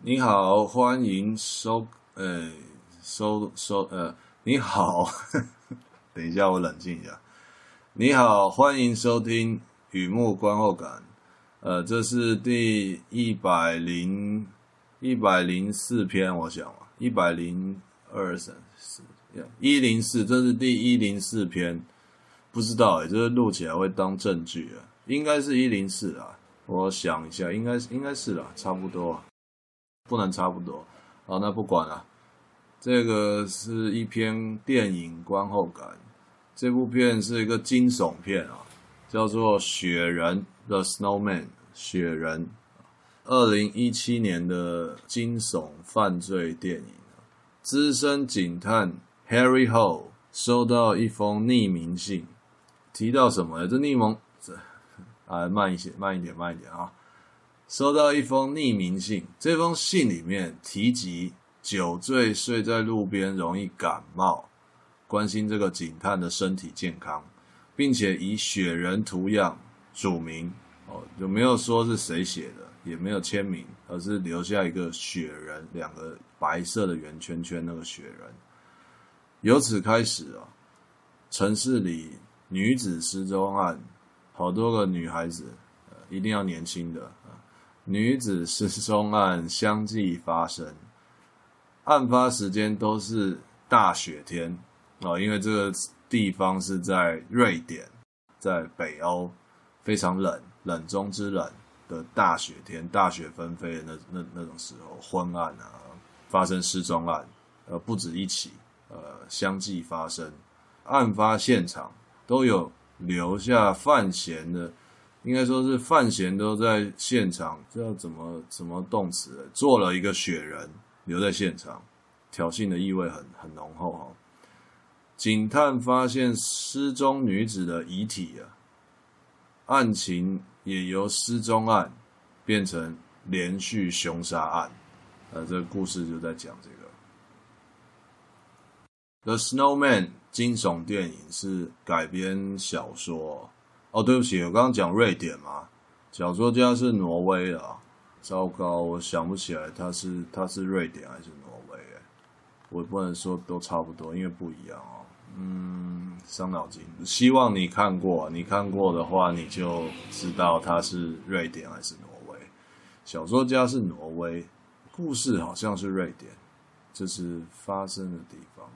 你好，欢迎收，呃，收收，呃，你好，呵 呵等一下，我冷静一下。你好，欢迎收听雨幕观后感，呃，这是第一百零一百零四篇，我想啊，一百零二三四，一零四，这是第一零四篇，不知道诶，这个录起来会当证据啊，应该是一零四啊，我想一下，应该是应该是啦，差不多啊。不能差不多，好，那不管了。这个是一篇电影观后感，这部片是一个惊悚片啊，叫做《雪人》（The Snowman）。雪人，二零一七年的惊悚犯罪电影。资深警探 Harry Ho 收到一封匿名信，提到什么？这匿名这，啊，慢一些，慢一点，慢一点啊。收到一封匿名信，这封信里面提及酒醉睡在路边容易感冒，关心这个警探的身体健康，并且以雪人图样署名。哦，就没有说是谁写的，也没有签名，而是留下一个雪人，两个白色的圆圈圈，那个雪人。由此开始啊，城市里女子失踪案，好多个女孩子，呃，一定要年轻的。女子失踪案相继发生，案发时间都是大雪天哦，因为这个地方是在瑞典，在北欧，非常冷，冷中之冷的大雪天，大雪纷飞的那那那种时候，昏暗啊，发生失踪案，呃，不止一起，呃，相继发生，案发现场都有留下犯嫌的。应该说是范闲都在现场，这要怎么怎么动词？做了一个雪人留在现场，挑衅的意味很很浓厚哈。警探发现失踪女子的遗体啊，案情也由失踪案变成连续凶杀案。呃，这个故事就在讲这个。The Snowman 惊悚电影是改编小说。哦，对不起，我刚刚讲瑞典嘛，小说家是挪威的，糟糕，我想不起来他是他是瑞典还是挪威，我不能说都差不多，因为不一样哦。嗯，伤脑筋。希望你看过，你看过的话，你就知道他是瑞典还是挪威。小说家是挪威，故事好像是瑞典，这是发生的地方。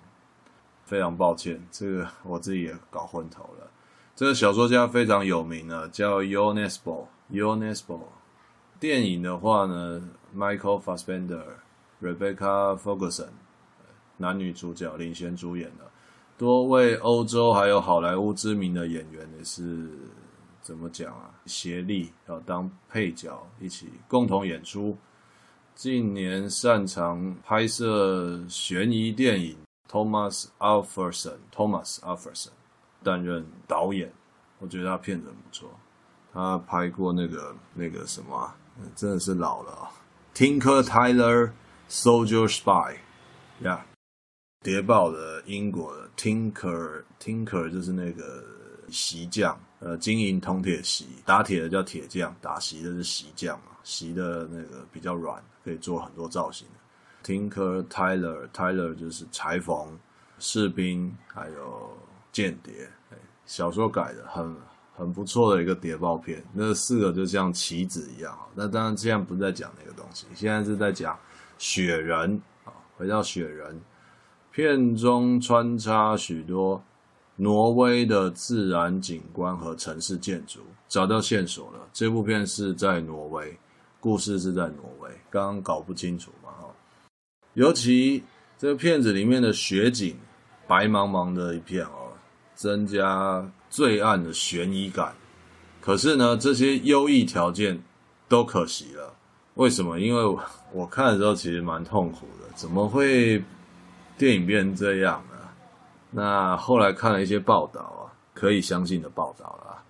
非常抱歉，这个我自己也搞昏头了。这个小说家非常有名的，叫 Jo Nesbø。Jo Nesbø。电影的话呢，Michael Fassbender、Rebecca Ferguson，男女主角领衔主演的，多位欧洲还有好莱坞知名的演员也是怎么讲啊？协力要当配角，一起共同演出。近年擅长拍摄悬疑电影，Thomas Alfredson，Thomas Alfredson。担任导演，我觉得他片子很不错。他拍过那个那个什么、真的是老了啊。Tinker Tailor Soldier Spy，呀、谍报的英国的 Tinker，Tinker 就是那个锡匠，呃，金银铜铁锡，打铁的叫铁匠，打锡的是锡匠嘛，锡的那个比较软，可以做很多造型。Tinker Tailor，Tailor 就是裁缝、士兵，还有。间谍，小说改的很很不错的一个谍报片，那四个就像棋子一样。那当然，现在不是在讲那个东西，现在是在讲雪人啊。回到雪人，片中穿插许多挪威的自然景观和城市建筑，找到线索了。这部片是在挪威，故事是在挪威，刚刚搞不清楚嘛哈。尤其这个片子里面的雪景，白茫茫的一片哦。增加罪案的悬疑感，可是呢，这些优异条件都可惜了。为什么？因为我，我看的时候其实蛮痛苦的，怎么会电影变成这样呢？那后来看了一些报道啊，可以相信的报道啊，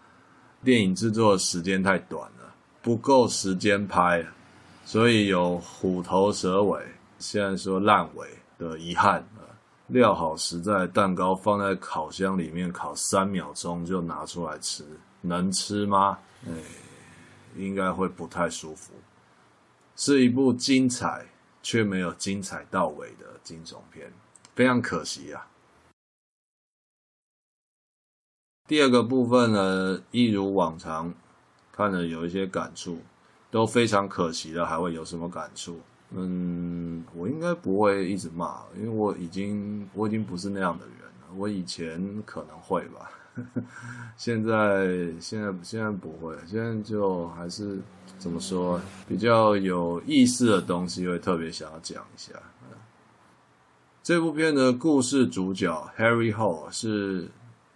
电影制作时间太短了，不够时间拍，所以有虎头蛇尾，现在说烂尾的遗憾。料好实在，蛋糕放在烤箱里面烤三秒钟就拿出来吃，能吃吗？哎，应该会不太舒服。是一部精彩却没有精彩到尾的惊悚片，非常可惜啊。第二个部分呢，一如往常，看了有一些感触，都非常可惜的，还会有什么感触？嗯，我应该不会一直骂，因为我已经我已经不是那样的人了。我以前可能会吧，现在现在现在不会，现在就还是怎么说，比较有意思的东西会特别想要讲一下。这部片的故事主角 Harry Hole 是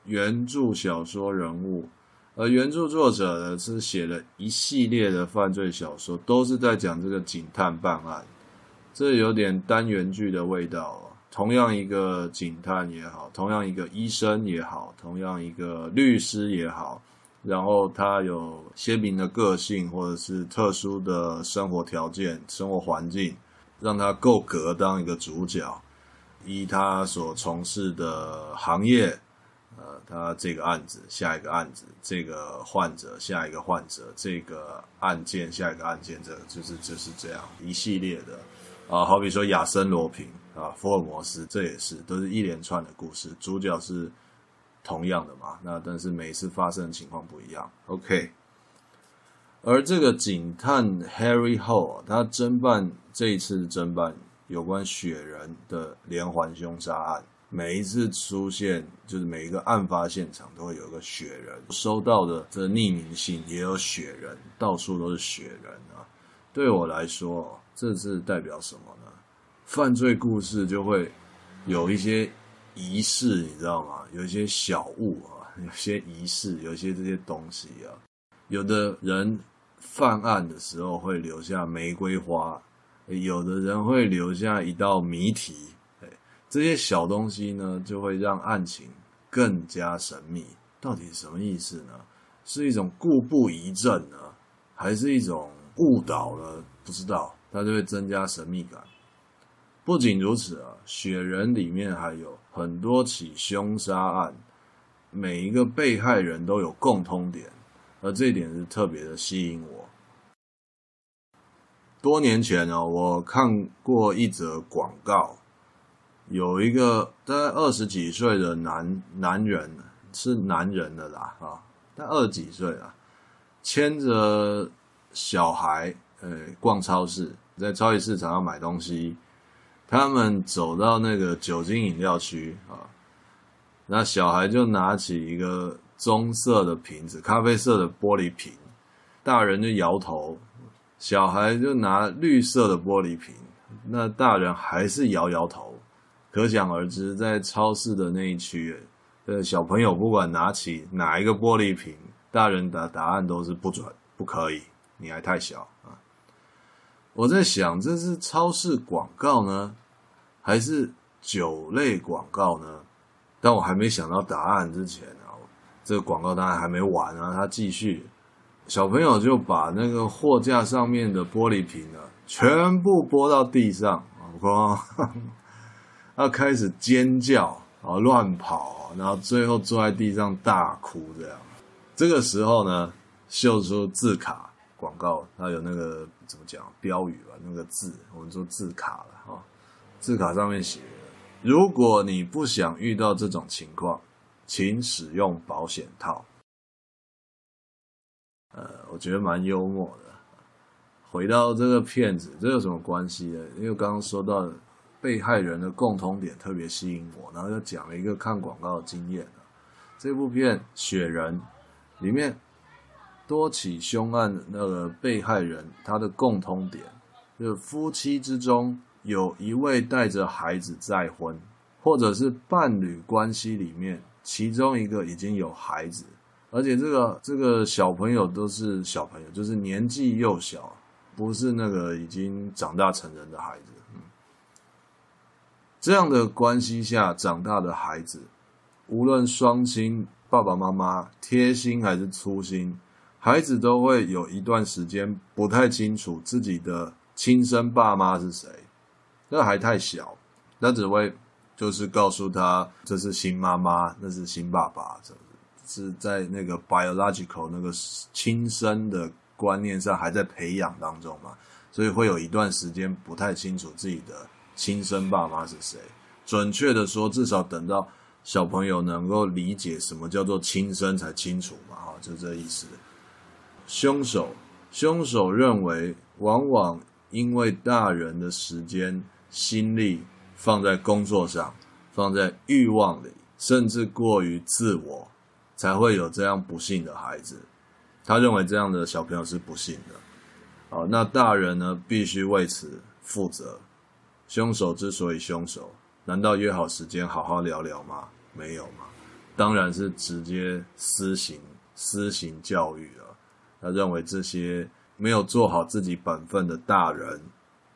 原著小说人物。而原著作者呢，是写了一系列的犯罪小说，都是在讲这个警探办案，这有点单元剧的味道哦。同样一个警探也好，同样一个医生也好，同样一个律师也好，然后他有鲜明的个性，或者是特殊的生活条件、生活环境，让他够格当一个主角，依他所从事的行业。呃，他这个案子，下一个案子，这个患者，下一个患者，这个案件，下一个案件，这个就是就是这样一系列的啊，好比说亚森罗平啊，福尔摩斯，这也是都是一连串的故事，主角是同样的嘛，那但是每次发生的情况不一样。OK，而这个警探 Harry Hole，他侦办这一次侦办有关雪人的连环凶杀案。每一次出现，就是每一个案发现场都会有一个雪人，收到的这匿名信也有雪人，到处都是雪人啊。对我来说，这是代表什么呢？犯罪故事就会有一些仪式，你知道吗？有一些小物啊，有些仪式，有一些这些东西啊。有的人犯案的时候会留下玫瑰花，有的人会留下一道谜题。这些小东西呢，就会让案情更加神秘。到底什么意思呢？是一种故布疑阵呢，还是一种误导呢？不知道，它就会增加神秘感。不仅如此啊，雪人里面还有很多起凶杀案，每一个被害人都有共通点，而这一点是特别的吸引我。多年前呢，我看过一则广告。有一个大概二十几岁的男男人，是男人的啦，啊，但二十几岁啊，牵着小孩，呃，逛超市，在超级市场要买东西，他们走到那个酒精饮料区啊，那小孩就拿起一个棕色的瓶子，咖啡色的玻璃瓶，大人就摇头，小孩就拿绿色的玻璃瓶，那大人还是摇摇头。可想而知，在超市的那一区，呃，小朋友不管拿起哪一个玻璃瓶，大人的答案都是不准，不可以，你还太小啊！我在想，这是超市广告呢，还是酒类广告呢？但我还没想到答案之前啊，这个广告当然还没完啊，他继续，小朋友就把那个货架上面的玻璃瓶呢，全部拨到地上，我靠！他开始尖叫，然后乱跑，然后最后坐在地上大哭，这样。这个时候呢，秀出字卡广告，它有那个怎么讲标语吧？那个字，我们说字卡了啊。字卡上面写：如果你不想遇到这种情况，请使用保险套。呃，我觉得蛮幽默的。回到这个片子，这有什么关系呢？因为刚刚说到。被害人的共同点特别吸引我，然后又讲了一个看广告的经验。这部片《雪人》里面多起凶案，那个被害人他的共通点就是夫妻之中有一位带着孩子再婚，或者是伴侣关系里面其中一个已经有孩子，而且这个这个小朋友都是小朋友，就是年纪幼小，不是那个已经长大成人的孩子。这样的关系下长大的孩子，无论双亲爸爸妈妈贴心还是粗心，孩子都会有一段时间不太清楚自己的亲生爸妈是谁。那还太小，那只会就是告诉他这是新妈妈，那是新爸爸，这是在那个 biological 那个亲生的观念上还在培养当中嘛。所以会有一段时间不太清楚自己的亲生爸妈是谁。准确的说，至少等到小朋友能够理解什么叫做亲生才清楚嘛，哈，就这意思。凶手，凶手认为，往往因为大人的时间、心力放在工作上，放在欲望里，甚至过于自我，才会有这样不幸的孩子。他认为这样的小朋友是不幸的。好，那大人呢，必须为此负责。凶手之所以凶手。难道约好时间好好聊聊吗？没有吗？当然是直接私刑私刑教育了。他认为这些没有做好自己本分的大人，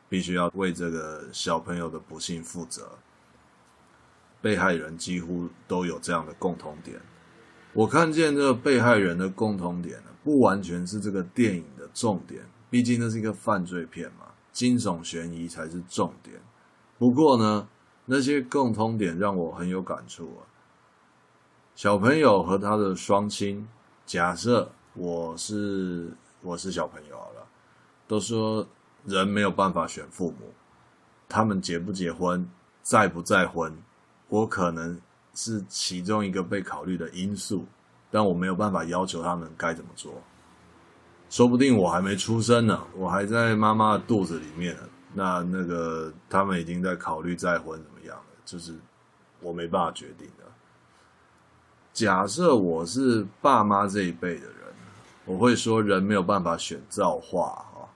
必须要为这个小朋友的不幸负责。被害人几乎都有这样的共同点。我看见这个被害人的共同点呢，不完全是这个电影的重点，毕竟那是一个犯罪片嘛，惊悚悬疑才是重点。不过呢。那些共通点让我很有感触啊！小朋友和他的双亲，假设我是我是小朋友好了，都说人没有办法选父母，他们结不结婚，再不再婚，我可能是其中一个被考虑的因素，但我没有办法要求他们该怎么做。说不定我还没出生呢，我还在妈妈的肚子里面呢。那那个他们已经在考虑再婚怎么样了？就是我没办法决定的。假设我是爸妈这一辈的人，我会说人没有办法选造化啊，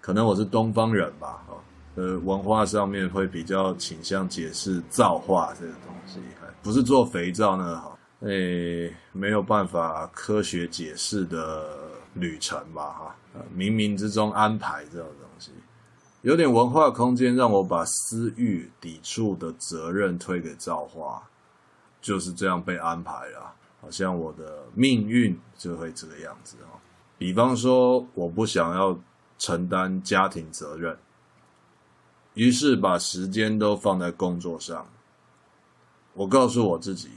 可能我是东方人吧，啊，呃，文化上面会比较倾向解释造化这个东西，不是做肥皂那个哈，诶，没有办法科学解释的旅程吧，哈，冥冥之中安排这种东西。有点文化空间，让我把私欲抵触的责任推给造化，就是这样被安排了。好像我的命运就会这个样子哦。比方说，我不想要承担家庭责任，于是把时间都放在工作上。我告诉我自己，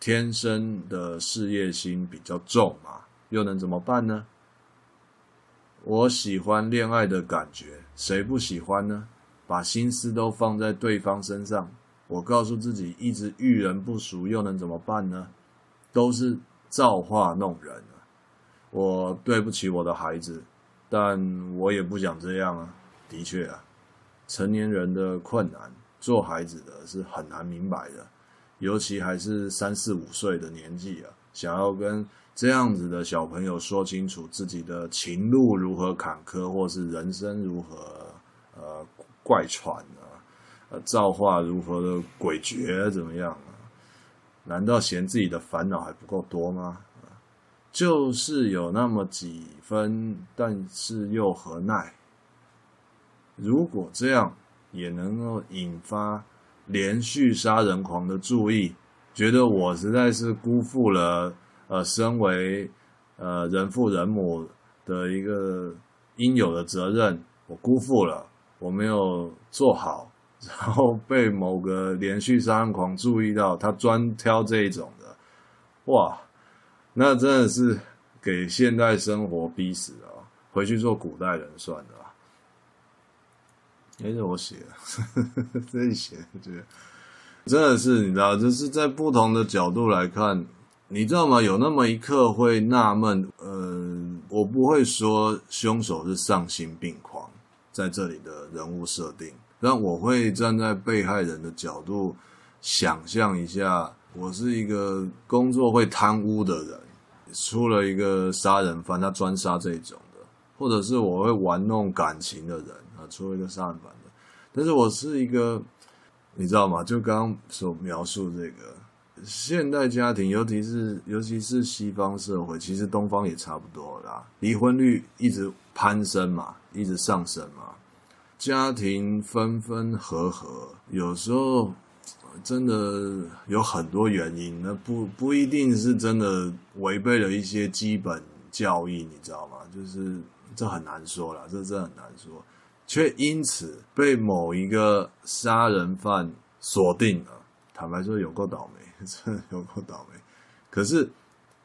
天生的事业心比较重嘛，又能怎么办呢？我喜欢恋爱的感觉，谁不喜欢呢？把心思都放在对方身上，我告诉自己，一直遇人不淑，又能怎么办呢？都是造化弄人啊！我对不起我的孩子，但我也不想这样啊。的确啊，成年人的困难，做孩子的是很难明白的，尤其还是三四五岁的年纪啊，想要跟。这样子的小朋友说清楚自己的情路如何坎坷，或是人生如何呃怪传啊，呃造化如何的诡谲怎么样啊？难道嫌自己的烦恼还不够多吗？就是有那么几分，但是又何奈？如果这样也能够引发连续杀人狂的注意，觉得我实在是辜负了。呃，身为呃人父人母的一个应有的责任，我辜负了，我没有做好，然后被某个连续杀人狂注意到，他专挑这一种的，哇，那真的是给现代生活逼死了，回去做古代人算了。哎，这我写的，这一写，我觉得真的是你知道，就是在不同的角度来看。你知道吗？有那么一刻会纳闷，呃，我不会说凶手是丧心病狂，在这里的人物设定，但我会站在被害人的角度想象一下，我是一个工作会贪污的人，出了一个杀人犯，他专杀这种的，或者是我会玩弄感情的人啊，出了一个杀人犯的，但是我是一个，你知道吗？就刚刚所描述这个。现代家庭，尤其是尤其是西方社会，其实东方也差不多啦。离婚率一直攀升嘛，一直上升嘛。家庭分分合合，有时候真的有很多原因，那不不一定是真的违背了一些基本教义，你知道吗？就是这很难说啦，这真很难说，却因此被某一个杀人犯锁定了。坦白说，有够倒霉。真有够倒霉，可是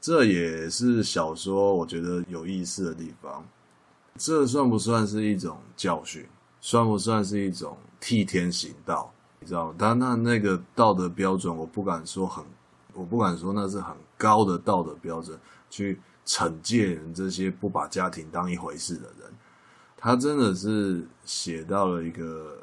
这也是小说我觉得有意思的地方。这算不算是一种教训？算不算是一种替天行道？你知道吗？但那那个道德标准，我不敢说很，我不敢说那是很高的道德标准，去惩戒人这些不把家庭当一回事的人。他真的是写到了一个，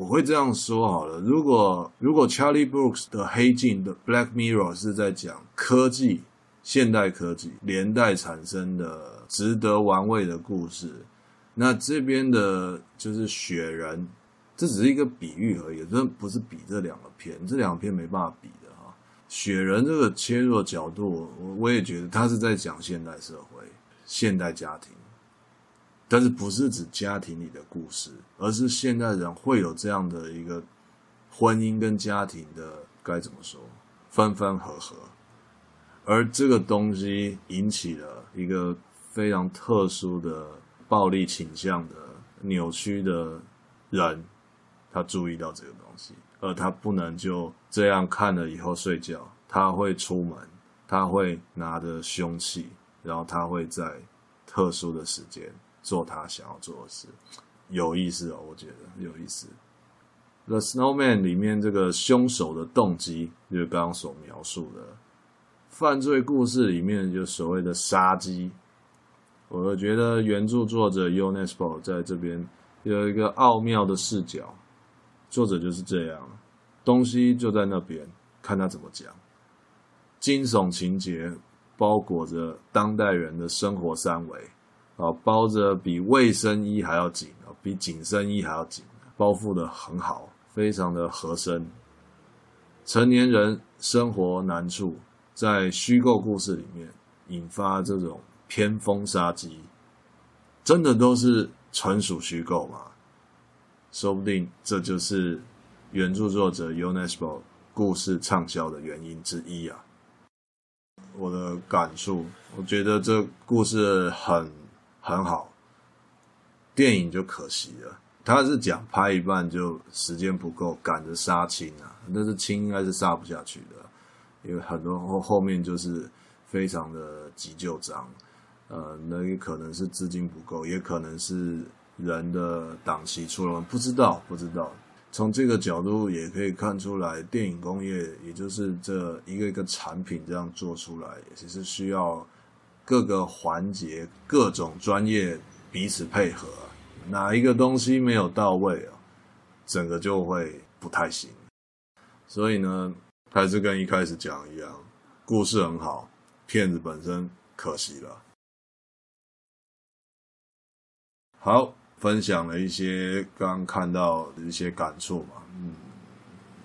我会这样说好了。如果如果 Charlie Brooks 的黑镜的 Black Mirror 是在讲科技、现代科技连带产生的值得玩味的故事。那这边的就是雪人，这只是一个比喻而已，这不是比这两个片，这两片没办法比的哈。雪人这个切入的角度，我我也觉得他是在讲现代社会、现代家庭，但是不是指家庭里的故事，而是现代人会有这样的一个婚姻跟家庭的该怎么说，分分合合，而这个东西引起了一个非常特殊的。暴力倾向的扭曲的人，他注意到这个东西，而他不能就这样看了以后睡觉，他会出门，他会拿着凶器，然后他会在特殊的时间做他想要做的事，有意思哦，我觉得有意思。The Snowman 里面这个凶手的动机，就是刚刚所描述的犯罪故事里面就所谓的杀机。我觉得原著作者 Unespo 在这边有一个奥妙的视角，作者就是这样，东西就在那边，看他怎么讲。惊悚情节包裹着当代人的生活三维，啊，包着比卫生衣还要紧啊，比紧身衣还要紧，包覆的很好，非常的合身。成年人生活难处，在虚构故事里面引发这种。偏锋杀机，真的都是纯属虚构吗？说不定这就是原著作者 Unesco 故事畅销的原因之一啊！我的感触，我觉得这故事很很好，电影就可惜了。他是讲拍一半就时间不够，赶着杀青啊，但是青应该是杀不下去的，因为很多后后面就是非常的急就章。呃，那也可能是资金不够，也可能是人的档期出了，不知道，不知道。从这个角度也可以看出来，电影工业也就是这一个一个产品这样做出来，其实需要各个环节、各种专业彼此配合，哪一个东西没有到位啊，整个就会不太行。所以呢，还是跟一开始讲一样，故事很好，片子本身可惜了。好，分享了一些刚看到的一些感触嘛，嗯，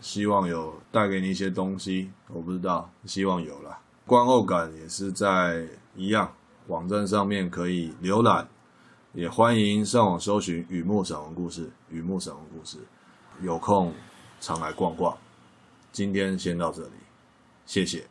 希望有带给你一些东西，我不知道，希望有啦。观后感也是在一样网站上面可以浏览，也欢迎上网搜寻雨木散文故事，雨木散文故事，有空常来逛逛。今天先到这里，谢谢。